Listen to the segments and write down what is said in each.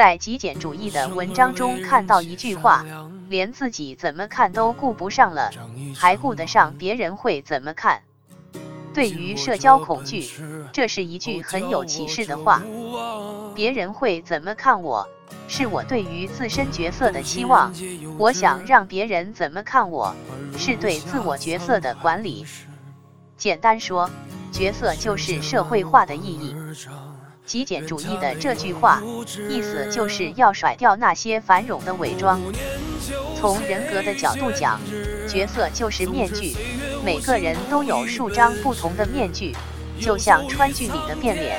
在极简主义的文章中看到一句话：连自己怎么看都顾不上了，还顾得上别人会怎么看？对于社交恐惧，这是一句很有启示的话。别人会怎么看我，是我对于自身角色的期望。我想让别人怎么看我，是对自我角色的管理。简单说，角色就是社会化的意义。极简主义的这句话，意思就是要甩掉那些繁荣的伪装。从人格的角度讲，角色就是面具。每个人都有数张不同的面具，就像川剧里的变脸。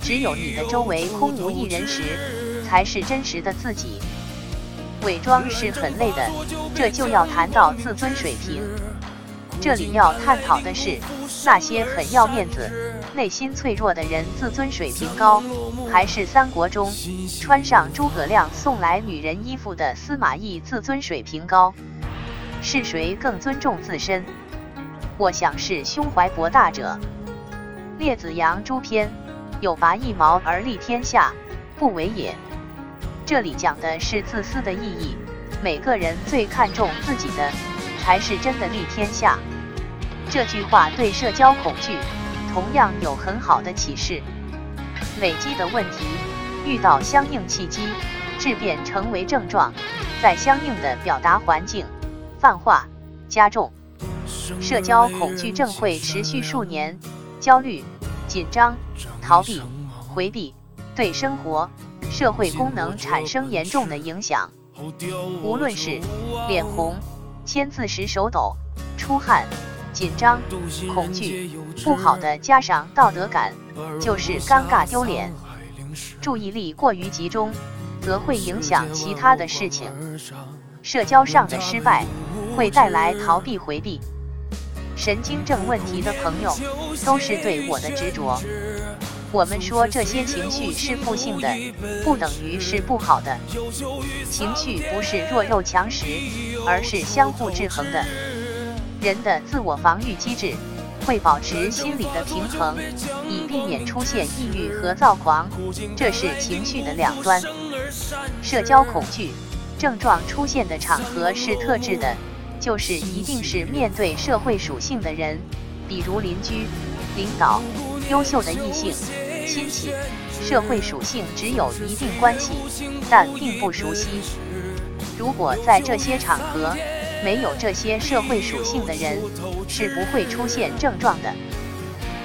只有你的周围空无一人时，才是真实的自己。伪装是很累的，这就要谈到自尊水平。这里要探讨的是，那些很要面子、内心脆弱的人自尊水平高，还是三国中穿上诸葛亮送来女人衣服的司马懿自尊水平高？是谁更尊重自身？我想是胸怀博大者。列子杨朱篇有拔一毛而利天下，不为也。这里讲的是自私的意义。每个人最看重自己的，才是真的立天下。这句话对社交恐惧同样有很好的启示。累积的问题遇到相应契机，质变成为症状，在相应的表达环境。泛化加重，社交恐惧症会持续数年，焦虑、紧张、逃避、回避，对生活、社会功能产生严重的影响。无论是脸红、签字时手抖、出汗、紧张、恐惧，不好的加上道德感，就是尴尬丢脸。注意力过于集中，则会影响其他的事情。社交上的失败会带来逃避回避，神经症问题的朋友都是对我的执着。我们说这些情绪是负性的，不等于是不好的。情绪不是弱肉强食，而是相互制衡的。人的自我防御机制会保持心理的平衡，以避免出现抑郁和躁狂。这是情绪的两端。社交恐惧。症状出现的场合是特质的，就是一定是面对社会属性的人，比如邻居、领导、优秀的异性、亲戚。社会属性只有一定关系，但并不熟悉。如果在这些场合没有这些社会属性的人，是不会出现症状的。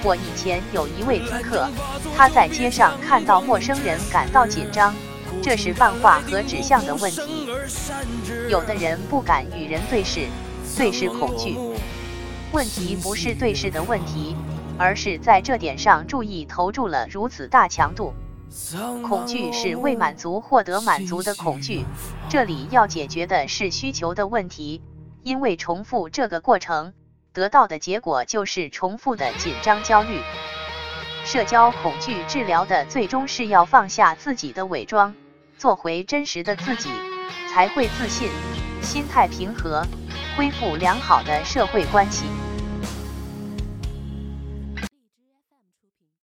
我以前有一位租客，他在街上看到陌生人感到紧张。这是泛化和指向的问题。有的人不敢与人对视，对视恐惧。问题不是对视的问题，而是在这点上注意投注了如此大强度。恐惧是未满足获得满足的恐惧。这里要解决的是需求的问题，因为重复这个过程得到的结果就是重复的紧张焦虑。社交恐惧治疗的最终是要放下自己的伪装。做回真实的自己，才会自信，心态平和，恢复良好的社会关系。